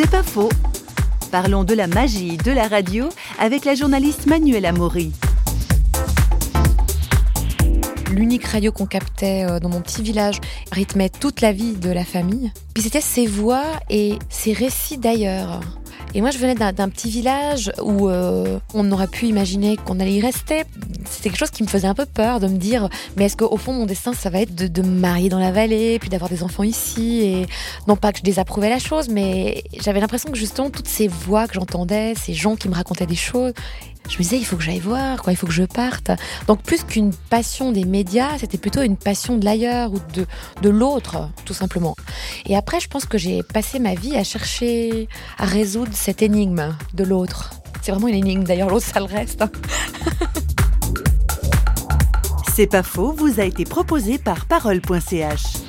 C'est pas faux. Parlons de la magie de la radio avec la journaliste Manuela Maury. L'unique radio qu'on captait euh, dans mon petit village rythmait toute la vie de la famille. Puis c'était ses voix et ses récits d'ailleurs. Et moi, je venais d'un petit village où euh, on aurait pu imaginer qu'on allait y rester. C'était quelque chose qui me faisait un peu peur de me dire, mais est-ce qu'au fond, mon destin, ça va être de, me marier dans la vallée, puis d'avoir des enfants ici Et non pas que je désapprouvais la chose, mais j'avais l'impression que justement, toutes ces voix que j'entendais, ces gens qui me racontaient des choses, je me disais, il faut que j'aille voir, quoi, il faut que je parte. Donc, plus qu'une passion des médias, c'était plutôt une passion de l'ailleurs ou de, de l'autre, tout simplement. Et après, je pense que j'ai passé ma vie à chercher à résoudre cette énigme de l'autre. C'est vraiment une énigme, d'ailleurs, l'autre, ça le reste. C'est pas faux, vous a été proposé par parole.ch.